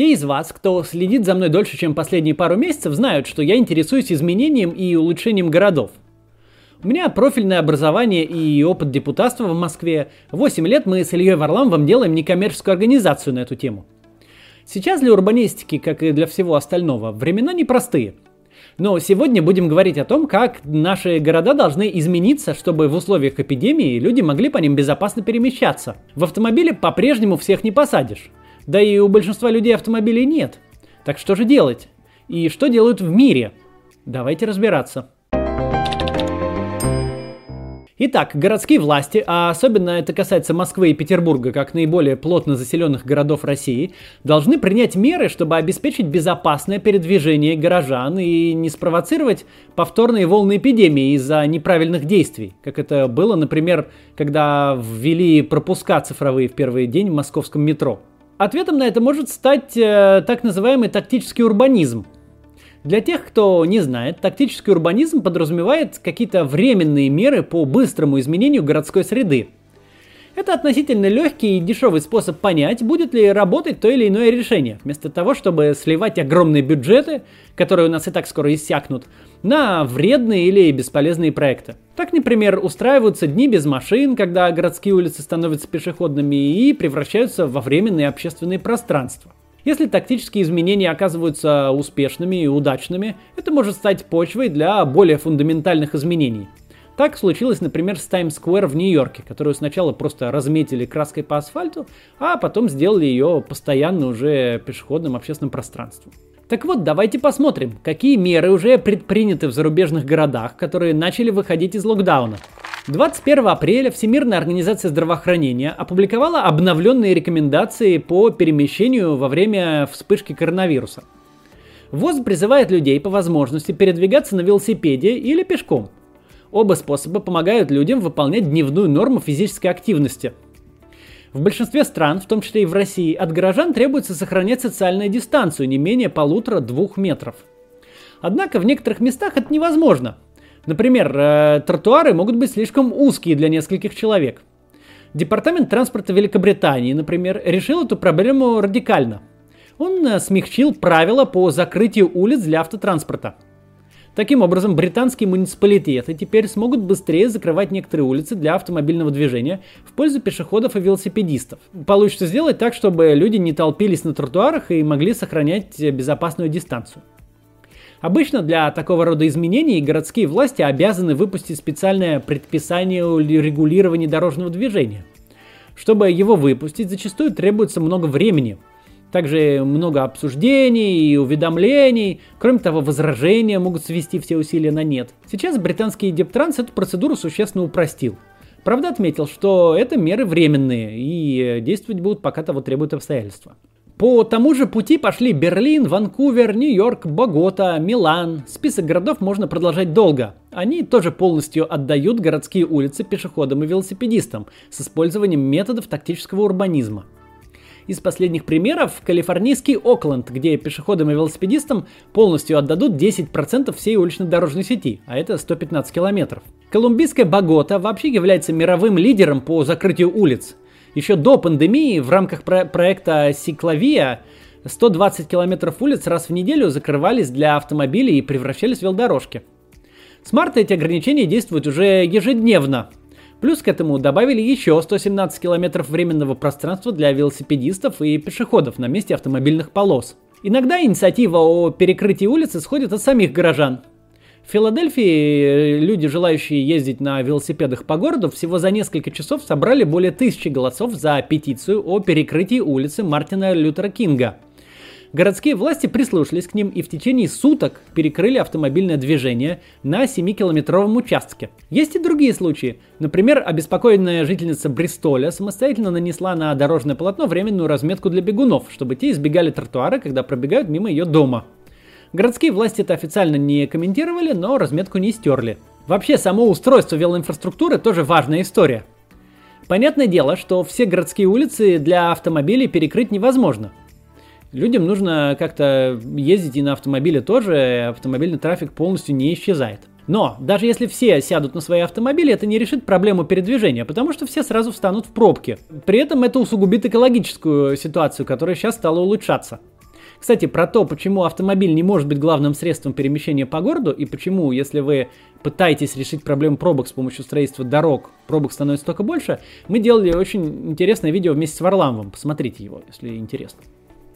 Те из вас, кто следит за мной дольше, чем последние пару месяцев, знают, что я интересуюсь изменением и улучшением городов. У меня профильное образование и опыт депутатства в Москве. 8 лет мы с Ильей Варламовым делаем некоммерческую организацию на эту тему. Сейчас для урбанистики, как и для всего остального, времена непростые. Но сегодня будем говорить о том, как наши города должны измениться, чтобы в условиях эпидемии люди могли по ним безопасно перемещаться. В автомобиле по-прежнему всех не посадишь. Да и у большинства людей автомобилей нет. Так что же делать? И что делают в мире? Давайте разбираться. Итак, городские власти, а особенно это касается Москвы и Петербурга, как наиболее плотно заселенных городов России, должны принять меры, чтобы обеспечить безопасное передвижение горожан и не спровоцировать повторные волны эпидемии из-за неправильных действий, как это было, например, когда ввели пропуска цифровые в первый день в московском метро. Ответом на это может стать э, так называемый тактический урбанизм – для тех, кто не знает, тактический урбанизм подразумевает какие-то временные меры по быстрому изменению городской среды. Это относительно легкий и дешевый способ понять, будет ли работать то или иное решение, вместо того, чтобы сливать огромные бюджеты, которые у нас и так скоро иссякнут, на вредные или бесполезные проекты. Так, например, устраиваются дни без машин, когда городские улицы становятся пешеходными и превращаются во временные общественные пространства. Если тактические изменения оказываются успешными и удачными, это может стать почвой для более фундаментальных изменений. Так случилось, например, с Таймс-сквер в Нью-Йорке, которую сначала просто разметили краской по асфальту, а потом сделали ее постоянно уже пешеходным общественным пространством. Так вот, давайте посмотрим, какие меры уже предприняты в зарубежных городах, которые начали выходить из локдауна. 21 апреля Всемирная организация здравоохранения опубликовала обновленные рекомендации по перемещению во время вспышки коронавируса. ВОЗ призывает людей по возможности передвигаться на велосипеде или пешком. Оба способа помогают людям выполнять дневную норму физической активности. В большинстве стран, в том числе и в России, от горожан требуется сохранять социальную дистанцию не менее полутора-двух метров. Однако в некоторых местах это невозможно – Например, э, тротуары могут быть слишком узкие для нескольких человек. Департамент транспорта Великобритании, например, решил эту проблему радикально. Он э, смягчил правила по закрытию улиц для автотранспорта. Таким образом, британские муниципалитеты теперь смогут быстрее закрывать некоторые улицы для автомобильного движения в пользу пешеходов и велосипедистов. Получится сделать так, чтобы люди не толпились на тротуарах и могли сохранять безопасную дистанцию. Обычно для такого рода изменений городские власти обязаны выпустить специальное предписание о регулировании дорожного движения. Чтобы его выпустить, зачастую требуется много времени. Также много обсуждений и уведомлений. Кроме того, возражения могут свести все усилия на нет. Сейчас британский Дептранс эту процедуру существенно упростил. Правда отметил, что это меры временные и действовать будут, пока того требуют обстоятельства. По тому же пути пошли Берлин, Ванкувер, Нью-Йорк, Богота, Милан. Список городов можно продолжать долго. Они тоже полностью отдают городские улицы пешеходам и велосипедистам с использованием методов тактического урбанизма. Из последних примеров калифорнийский Окленд, где пешеходам и велосипедистам полностью отдадут 10% всей уличной дорожной сети, а это 115 километров. Колумбийская Богота вообще является мировым лидером по закрытию улиц. Еще до пандемии в рамках про- проекта Сикловия 120 километров улиц раз в неделю закрывались для автомобилей и превращались в велодорожки. С марта эти ограничения действуют уже ежедневно. Плюс к этому добавили еще 117 километров временного пространства для велосипедистов и пешеходов на месте автомобильных полос. Иногда инициатива о перекрытии улиц исходит от самих горожан. В Филадельфии э, люди, желающие ездить на велосипедах по городу, всего за несколько часов собрали более тысячи голосов за петицию о перекрытии улицы Мартина Лютера Кинга. Городские власти прислушались к ним и в течение суток перекрыли автомобильное движение на 7-километровом участке. Есть и другие случаи. Например, обеспокоенная жительница Бристоля самостоятельно нанесла на дорожное полотно временную разметку для бегунов, чтобы те избегали тротуара, когда пробегают мимо ее дома. Городские власти это официально не комментировали, но разметку не стерли. Вообще, само устройство велоинфраструктуры тоже важная история. Понятное дело, что все городские улицы для автомобилей перекрыть невозможно. Людям нужно как-то ездить и на автомобиле тоже, автомобильный трафик полностью не исчезает. Но даже если все сядут на свои автомобили, это не решит проблему передвижения, потому что все сразу встанут в пробки. При этом это усугубит экологическую ситуацию, которая сейчас стала улучшаться. Кстати, про то, почему автомобиль не может быть главным средством перемещения по городу и почему, если вы пытаетесь решить проблему пробок с помощью строительства дорог, пробок становится только больше, мы делали очень интересное видео вместе с Варламовым. Посмотрите его, если интересно.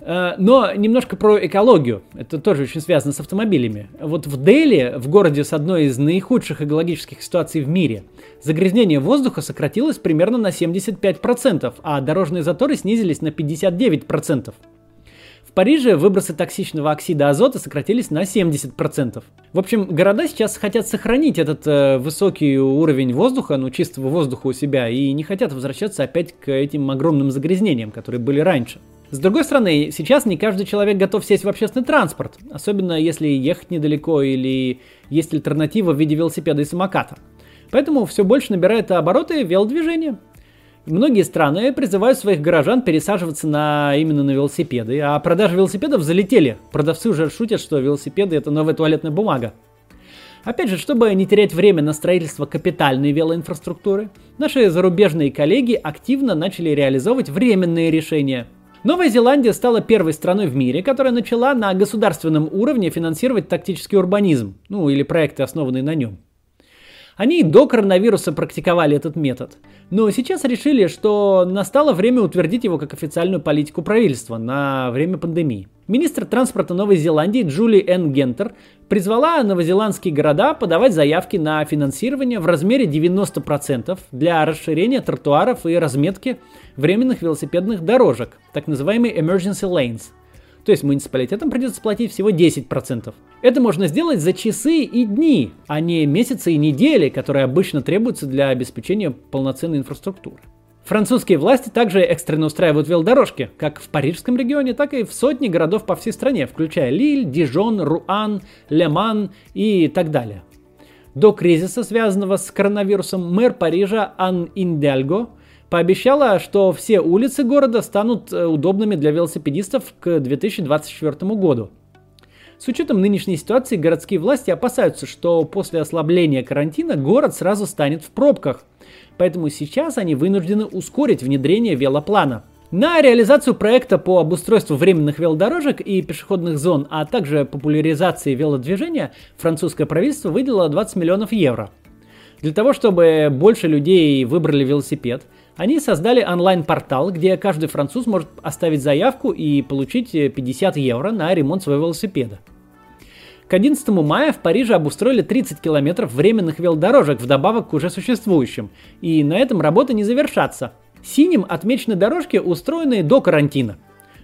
Э, но немножко про экологию. Это тоже очень связано с автомобилями. Вот в Дели, в городе с одной из наихудших экологических ситуаций в мире, загрязнение воздуха сократилось примерно на 75%, а дорожные заторы снизились на 59%. Париже выбросы токсичного оксида азота сократились на 70%. В общем, города сейчас хотят сохранить этот э, высокий уровень воздуха, ну чистого воздуха у себя, и не хотят возвращаться опять к этим огромным загрязнениям, которые были раньше. С другой стороны, сейчас не каждый человек готов сесть в общественный транспорт, особенно если ехать недалеко или есть альтернатива в виде велосипеда и самоката. Поэтому все больше набирает обороты велодвижение. Многие страны призывают своих горожан пересаживаться на, именно на велосипеды, а продажи велосипедов залетели. Продавцы уже шутят, что велосипеды это новая туалетная бумага. Опять же, чтобы не терять время на строительство капитальной велоинфраструктуры, наши зарубежные коллеги активно начали реализовывать временные решения. Новая Зеландия стала первой страной в мире, которая начала на государственном уровне финансировать тактический урбанизм, ну или проекты, основанные на нем. Они до коронавируса практиковали этот метод. Но сейчас решили, что настало время утвердить его как официальную политику правительства на время пандемии. Министр транспорта Новой Зеландии Джули Н. Гентер призвала новозеландские города подавать заявки на финансирование в размере 90% для расширения тротуаров и разметки временных велосипедных дорожек, так называемые emergency lanes – то есть муниципалитетам придется платить всего 10%. Это можно сделать за часы и дни, а не месяцы и недели, которые обычно требуются для обеспечения полноценной инфраструктуры. Французские власти также экстренно устраивают велодорожки, как в парижском регионе, так и в сотни городов по всей стране, включая Лиль, Дижон, Руан, Леман и так далее. До кризиса, связанного с коронавирусом, мэр Парижа Ан Индельго – пообещала, что все улицы города станут э, удобными для велосипедистов к 2024 году. С учетом нынешней ситуации городские власти опасаются, что после ослабления карантина город сразу станет в пробках. Поэтому сейчас они вынуждены ускорить внедрение велоплана. На реализацию проекта по обустройству временных велодорожек и пешеходных зон, а также популяризации велодвижения французское правительство выделило 20 миллионов евро. Для того, чтобы больше людей выбрали велосипед – они создали онлайн-портал, где каждый француз может оставить заявку и получить 50 евро на ремонт своего велосипеда. К 11 мая в Париже обустроили 30 километров временных велодорожек вдобавок к уже существующим, и на этом работы не завершатся. Синим отмечены дорожки, устроенные до карантина.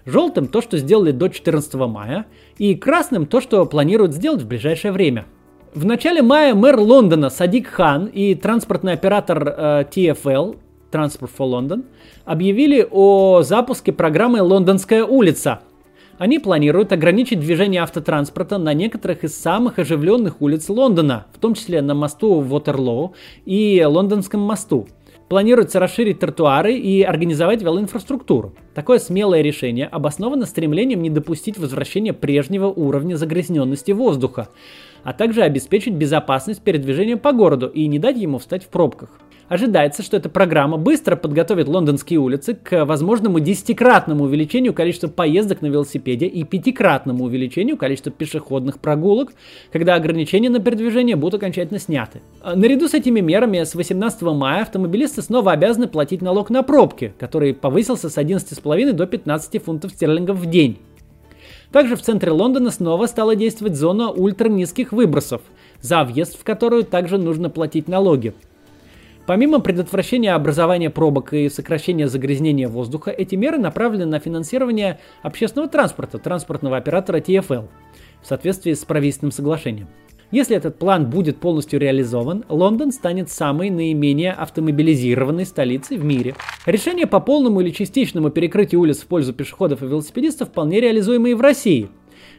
Желтым то, что сделали до 14 мая, и красным то, что планируют сделать в ближайшее время. В начале мая мэр Лондона Садик Хан и транспортный оператор э, TFL Transport for London, объявили о запуске программы «Лондонская улица». Они планируют ограничить движение автотранспорта на некоторых из самых оживленных улиц Лондона, в том числе на мосту Ватерлоу и Лондонском мосту. Планируется расширить тротуары и организовать велоинфраструктуру. Такое смелое решение обосновано стремлением не допустить возвращения прежнего уровня загрязненности воздуха, а также обеспечить безопасность передвижения по городу и не дать ему встать в пробках. Ожидается, что эта программа быстро подготовит лондонские улицы к возможному десятикратному увеличению количества поездок на велосипеде и пятикратному увеличению количества пешеходных прогулок, когда ограничения на передвижение будут окончательно сняты. А наряду с этими мерами с 18 мая автомобилисты снова обязаны платить налог на пробки, который повысился с 11,5 до 15 фунтов стерлингов в день. Также в центре Лондона снова стала действовать зона ультранизких выбросов, за въезд в которую также нужно платить налоги. Помимо предотвращения образования пробок и сокращения загрязнения воздуха, эти меры направлены на финансирование общественного транспорта, транспортного оператора TFL, в соответствии с правительственным соглашением. Если этот план будет полностью реализован, Лондон станет самой наименее автомобилизированной столицей в мире. Решение по полному или частичному перекрытию улиц в пользу пешеходов и велосипедистов вполне реализуемо и в России.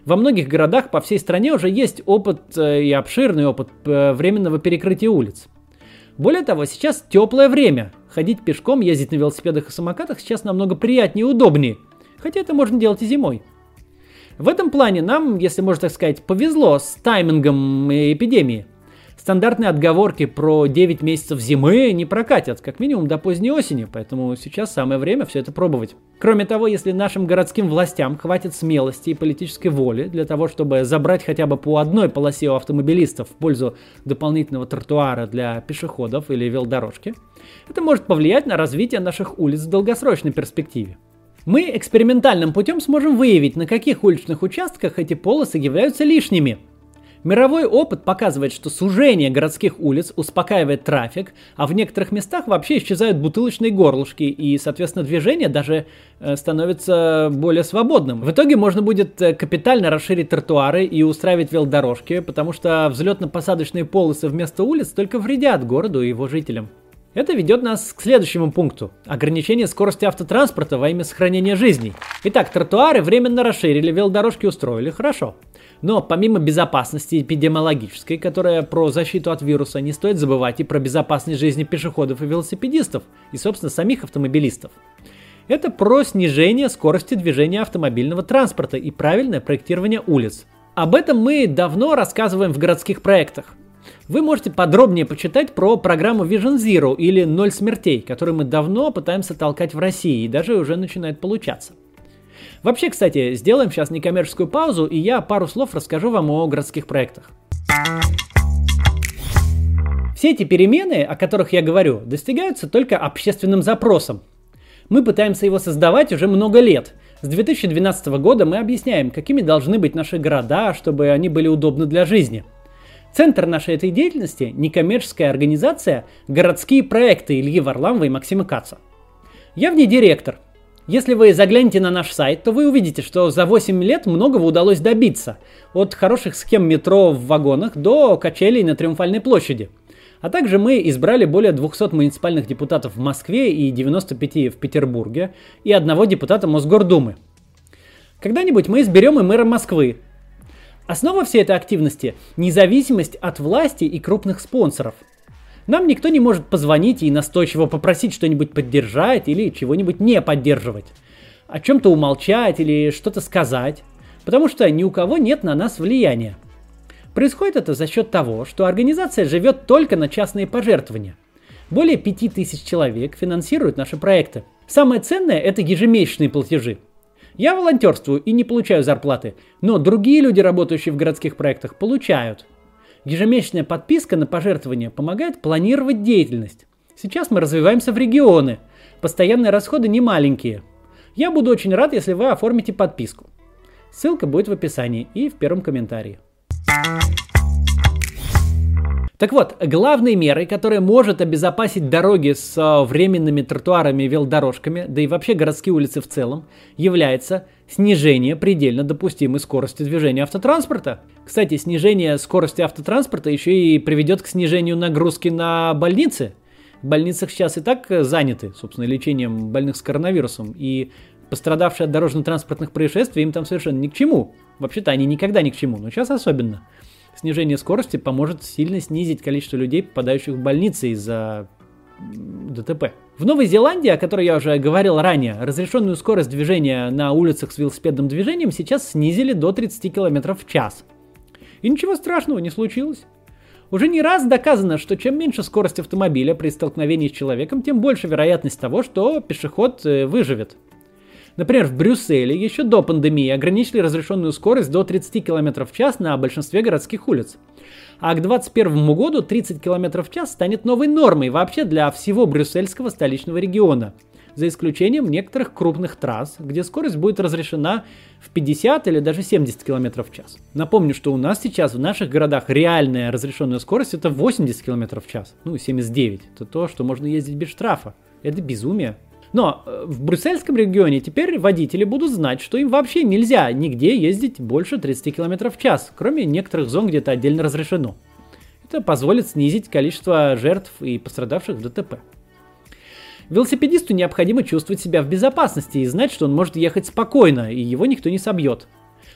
Во многих городах по всей стране уже есть опыт э, и обширный опыт э, временного перекрытия улиц. Более того, сейчас теплое время. Ходить пешком, ездить на велосипедах и самокатах сейчас намного приятнее и удобнее. Хотя это можно делать и зимой. В этом плане нам, если можно так сказать, повезло с таймингом эпидемии. Стандартные отговорки про 9 месяцев зимы не прокатят, как минимум до поздней осени, поэтому сейчас самое время все это пробовать. Кроме того, если нашим городским властям хватит смелости и политической воли для того, чтобы забрать хотя бы по одной полосе у автомобилистов в пользу дополнительного тротуара для пешеходов или велодорожки, это может повлиять на развитие наших улиц в долгосрочной перспективе. Мы экспериментальным путем сможем выявить, на каких уличных участках эти полосы являются лишними – Мировой опыт показывает, что сужение городских улиц успокаивает трафик, а в некоторых местах вообще исчезают бутылочные горлышки, и, соответственно, движение даже э, становится более свободным. В итоге можно будет э, капитально расширить тротуары и устраивать велодорожки, потому что взлетно-посадочные полосы вместо улиц только вредят городу и его жителям. Это ведет нас к следующему пункту. Ограничение скорости автотранспорта во имя сохранения жизней. Итак, тротуары временно расширили, велодорожки устроили, хорошо. Но помимо безопасности эпидемиологической, которая про защиту от вируса, не стоит забывать и про безопасность жизни пешеходов и велосипедистов, и, собственно, самих автомобилистов. Это про снижение скорости движения автомобильного транспорта и правильное проектирование улиц. Об этом мы давно рассказываем в городских проектах. Вы можете подробнее почитать про программу Vision Zero или «Ноль смертей», которую мы давно пытаемся толкать в России и даже уже начинает получаться. Вообще, кстати, сделаем сейчас некоммерческую паузу, и я пару слов расскажу вам о городских проектах. Все эти перемены, о которых я говорю, достигаются только общественным запросом. Мы пытаемся его создавать уже много лет. С 2012 года мы объясняем, какими должны быть наши города, чтобы они были удобны для жизни. Центр нашей этой деятельности – некоммерческая организация «Городские проекты» Ильи Варламова и Максима Каца. Я в ней директор – если вы заглянете на наш сайт, то вы увидите, что за 8 лет многого удалось добиться. От хороших схем метро в вагонах до качелей на Триумфальной площади. А также мы избрали более 200 муниципальных депутатов в Москве и 95 в Петербурге, и одного депутата Мосгордумы. Когда-нибудь мы изберем и мэра Москвы. Основа всей этой активности – независимость от власти и крупных спонсоров – нам никто не может позвонить и настойчиво попросить что-нибудь поддержать или чего-нибудь не поддерживать. О чем-то умолчать или что-то сказать. Потому что ни у кого нет на нас влияния. Происходит это за счет того, что организация живет только на частные пожертвования. Более 5000 человек финансируют наши проекты. Самое ценное – это ежемесячные платежи. Я волонтерствую и не получаю зарплаты, но другие люди, работающие в городских проектах, получают. Ежемесячная подписка на пожертвования помогает планировать деятельность. Сейчас мы развиваемся в регионы. Постоянные расходы не маленькие. Я буду очень рад, если вы оформите подписку. Ссылка будет в описании и в первом комментарии. Так вот, главной мерой, которая может обезопасить дороги с а, временными тротуарами и велодорожками, да и вообще городские улицы в целом, является снижение предельно допустимой скорости движения автотранспорта. Кстати, снижение скорости автотранспорта еще и приведет к снижению нагрузки на больницы. В больницах сейчас и так заняты, собственно, лечением больных с коронавирусом, и пострадавшие от дорожно-транспортных происшествий им там совершенно ни к чему. Вообще-то они никогда ни к чему, но сейчас особенно снижение скорости поможет сильно снизить количество людей, попадающих в больницы из-за ДТП. В Новой Зеландии, о которой я уже говорил ранее, разрешенную скорость движения на улицах с велосипедным движением сейчас снизили до 30 км в час. И ничего страшного не случилось. Уже не раз доказано, что чем меньше скорость автомобиля при столкновении с человеком, тем больше вероятность того, что пешеход э, выживет. Например, в Брюсселе еще до пандемии ограничили разрешенную скорость до 30 км в час на большинстве городских улиц. А к 2021 году 30 км в час станет новой нормой вообще для всего брюссельского столичного региона. За исключением некоторых крупных трасс, где скорость будет разрешена в 50 или даже 70 км в час. Напомню, что у нас сейчас в наших городах реальная разрешенная скорость это 80 км в час. Ну, 79. Это то, что можно ездить без штрафа. Это безумие. Но э, в брюссельском регионе теперь водители будут знать, что им вообще нельзя нигде ездить больше 30 км в час, кроме некоторых зон, где это отдельно разрешено. Это позволит снизить количество жертв и пострадавших в ДТП. Велосипедисту необходимо чувствовать себя в безопасности и знать, что он может ехать спокойно, и его никто не собьет.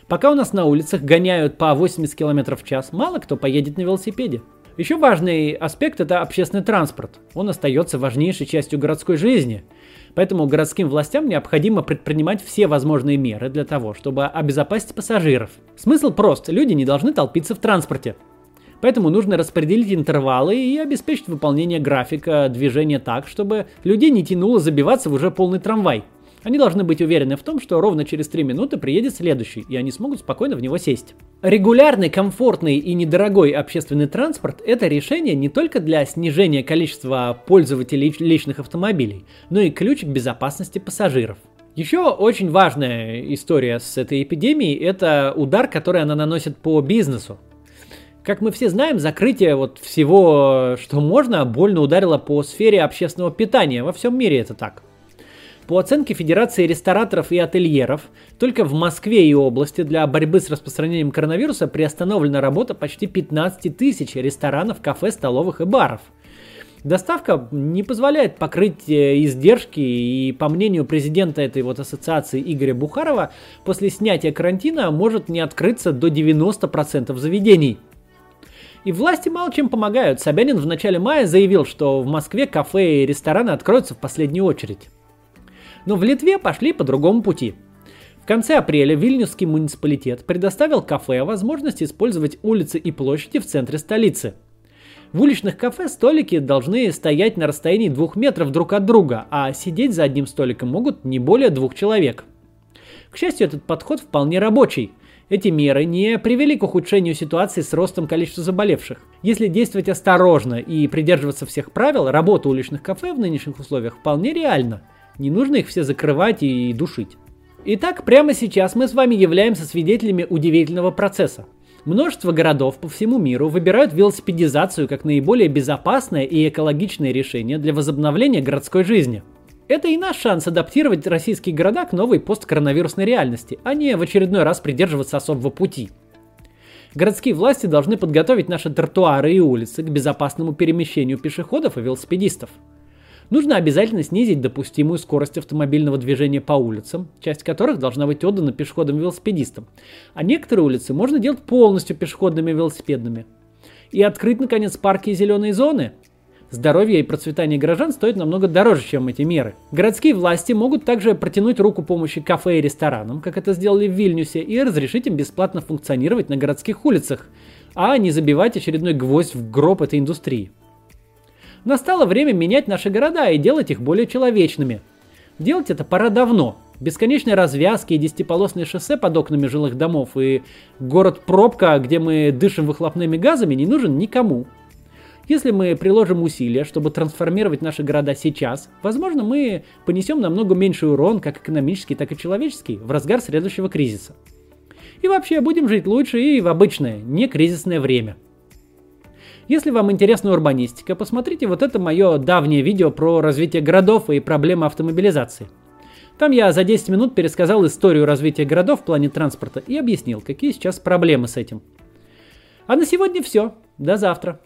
Пока у нас на улицах гоняют по 80 км в час, мало кто поедет на велосипеде. Еще важный аспект это общественный транспорт. Он остается важнейшей частью городской жизни. Поэтому городским властям необходимо предпринимать все возможные меры для того, чтобы обезопасить пассажиров. Смысл прост. Люди не должны толпиться в транспорте. Поэтому нужно распределить интервалы и обеспечить выполнение графика движения так, чтобы людей не тянуло забиваться в уже полный трамвай. Они должны быть уверены в том, что ровно через 3 минуты приедет следующий, и они смогут спокойно в него сесть. Регулярный, комфортный и недорогой общественный транспорт – это решение не только для снижения количества пользователей личных автомобилей, но и ключ к безопасности пассажиров. Еще очень важная история с этой эпидемией – это удар, который она наносит по бизнесу. Как мы все знаем, закрытие вот всего, что можно, больно ударило по сфере общественного питания. Во всем мире это так. По оценке Федерации рестораторов и ательеров, только в Москве и области для борьбы с распространением коронавируса приостановлена работа почти 15 тысяч ресторанов, кафе, столовых и баров. Доставка не позволяет покрыть э, издержки, и по мнению президента этой вот ассоциации Игоря Бухарова, после снятия карантина может не открыться до 90% заведений. И власти мало чем помогают. Собянин в начале мая заявил, что в Москве кафе и рестораны откроются в последнюю очередь. Но в Литве пошли по другому пути. В конце апреля Вильнюсский муниципалитет предоставил кафе возможность использовать улицы и площади в центре столицы. В уличных кафе столики должны стоять на расстоянии двух метров друг от друга, а сидеть за одним столиком могут не более двух человек. К счастью, этот подход вполне рабочий. Эти меры не привели к ухудшению ситуации с ростом количества заболевших. Если действовать осторожно и придерживаться всех правил, работа уличных кафе в нынешних условиях вполне реальна – не нужно их все закрывать и душить. Итак, прямо сейчас мы с вами являемся свидетелями удивительного процесса. Множество городов по всему миру выбирают велосипедизацию как наиболее безопасное и экологичное решение для возобновления городской жизни. Это и наш шанс адаптировать российские города к новой посткоронавирусной реальности, а не в очередной раз придерживаться особого пути. Городские власти должны подготовить наши тротуары и улицы к безопасному перемещению пешеходов и велосипедистов – Нужно обязательно снизить допустимую скорость автомобильного движения по улицам, часть которых должна быть отдана пешеходам и велосипедистам. А некоторые улицы можно делать полностью пешеходными и велосипедными. И открыть, наконец, парки и зеленые зоны. Здоровье и процветание горожан стоит намного дороже, чем эти меры. Городские власти могут также протянуть руку помощи кафе и ресторанам, как это сделали в Вильнюсе, и разрешить им бесплатно функционировать на городских улицах, а не забивать очередной гвоздь в гроб этой индустрии. Настало время менять наши города и делать их более человечными. Делать это пора давно. Бесконечные развязки и десятиполосные шоссе под окнами жилых домов и город-пробка, где мы дышим выхлопными газами, не нужен никому. Если мы приложим усилия, чтобы трансформировать наши города сейчас, возможно, мы понесем намного меньший урон, как экономический, так и человеческий, в разгар следующего кризиса. И вообще будем жить лучше и в обычное, не кризисное время. Если вам интересна урбанистика, посмотрите вот это мое давнее видео про развитие городов и проблемы автомобилизации. Там я за 10 минут пересказал историю развития городов в плане транспорта и объяснил, какие сейчас проблемы с этим. А на сегодня все. До завтра.